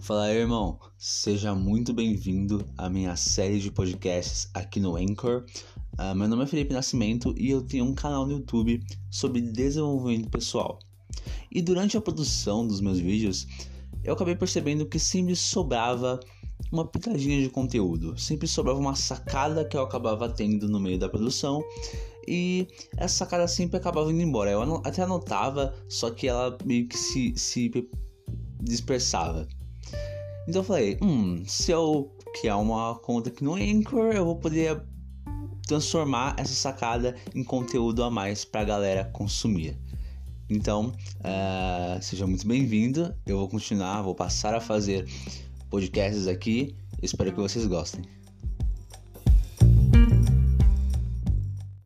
Fala aí, irmão. Seja muito bem-vindo à minha série de podcasts aqui no Anchor. Uh, meu nome é Felipe Nascimento e eu tenho um canal no YouTube sobre desenvolvimento pessoal. E durante a produção dos meus vídeos, eu acabei percebendo que sempre sobrava uma pitadinha de conteúdo, sempre sobrava uma sacada que eu acabava tendo no meio da produção e essa sacada sempre acabava indo embora. Eu até anotava, só que ela meio que se, se dispersava. Então eu falei, hum, se eu criar uma conta aqui no Anchor, eu vou poder transformar essa sacada em conteúdo a mais para a galera consumir. Então, uh, seja muito bem-vindo. Eu vou continuar, vou passar a fazer podcasts aqui. Espero que vocês gostem.